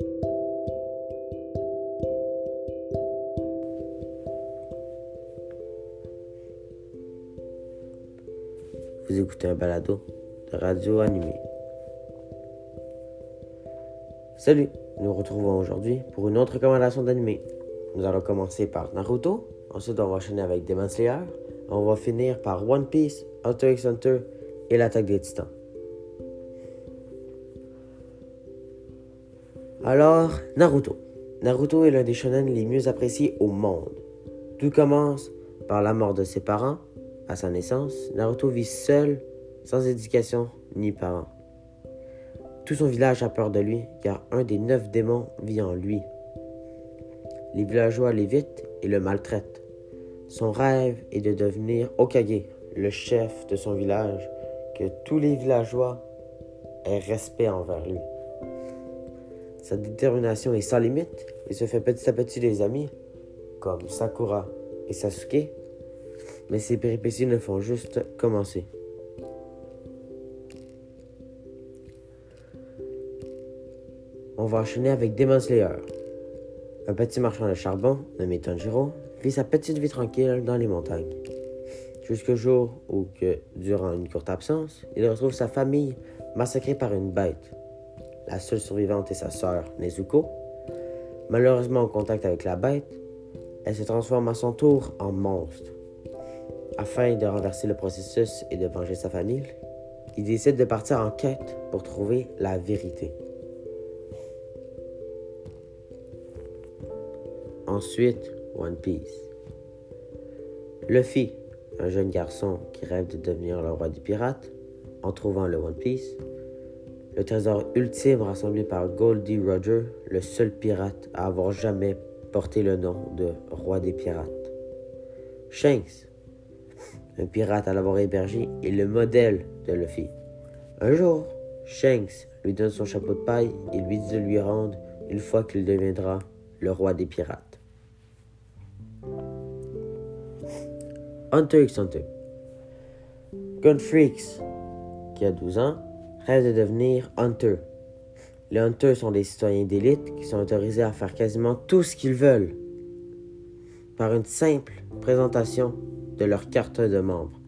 Vous écoutez un balado de radio animé. Salut, nous nous retrouvons aujourd'hui pour une autre recommandation d'animé. Nous allons commencer par Naruto, ensuite on va enchaîner avec Demon Slayer, on va finir par One Piece, Hunter x Hunter et l'attaque des titans. Alors, Naruto. Naruto est l'un des shonen les mieux appréciés au monde. Tout commence par la mort de ses parents. À sa naissance, Naruto vit seul, sans éducation ni parents. Tout son village a peur de lui, car un des neuf démons vit en lui. Les villageois l'évitent et le maltraitent. Son rêve est de devenir Okage, le chef de son village, que tous les villageois aient respect envers lui. Sa détermination est sans limite et se fait petit à petit des amis, comme Sakura et Sasuke, mais ses péripéties ne font juste commencer. On va enchaîner avec Demon Slayer. Un petit marchand de charbon, nommé Tanjiro, vit sa petite vie tranquille dans les montagnes. Jusqu'au jour où, durant une courte absence, il retrouve sa famille massacrée par une bête. La seule survivante est sa sœur, Nezuko. Malheureusement en contact avec la bête, elle se transforme à son tour en monstre. Afin de renverser le processus et de venger sa famille, il décide de partir en quête pour trouver la vérité. Ensuite, One Piece. Luffy, un jeune garçon qui rêve de devenir le roi des pirates, en trouvant le One Piece, le trésor ultime rassemblé par Goldie Roger, le seul pirate à avoir jamais porté le nom de roi des pirates. Shanks, un pirate à l'avoir hébergé, est le modèle de Luffy. Un jour, Shanks lui donne son chapeau de paille et lui dit de lui rendre une fois qu'il deviendra le roi des pirates. Hunter x Hunter. Gunfreaks, qui a 12 ans, rêve de devenir Hunter. Les Hunters sont des citoyens d'élite qui sont autorisés à faire quasiment tout ce qu'ils veulent par une simple présentation de leur carte de membre.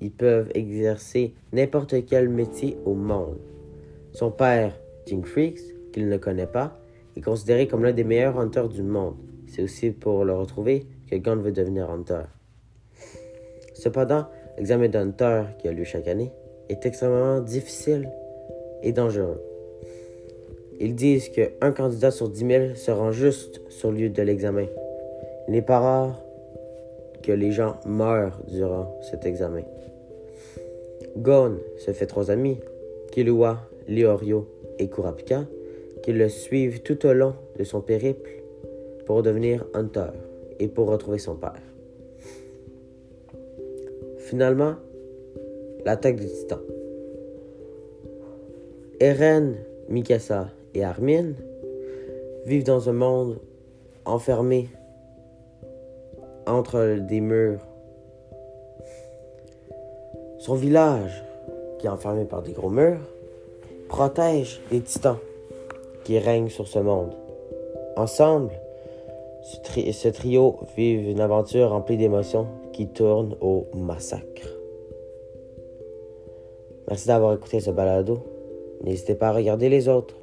Ils peuvent exercer n'importe quel métier au monde. Son père, Jing Freaks, qu'il ne connaît pas, est considéré comme l'un des meilleurs hunters du monde. C'est aussi pour le retrouver que Gun veut devenir hunter. Cependant, l'examen d'hunter qui a lieu chaque année est extrêmement difficile et dangereux. Ils disent qu'un candidat sur 10 000 se rend juste sur le lieu de l'examen. Il n'est pas rare que les gens meurent durant cet examen. Gon se fait trois amis, Killua, Leorio et Kurapika, qui le suivent tout au long de son périple pour devenir Hunter et pour retrouver son père. Finalement, l'attaque des titans. Eren, Mikasa et Armin vivent dans un monde enfermé entre des murs. Son village, qui est enfermé par des gros murs, protège les titans qui règnent sur ce monde. Ensemble, ce, trio vit une aventure remplie d'émotions qui tourne au massacre. Merci d'avoir écouté ce balado. N'hésitez pas à regarder les autres.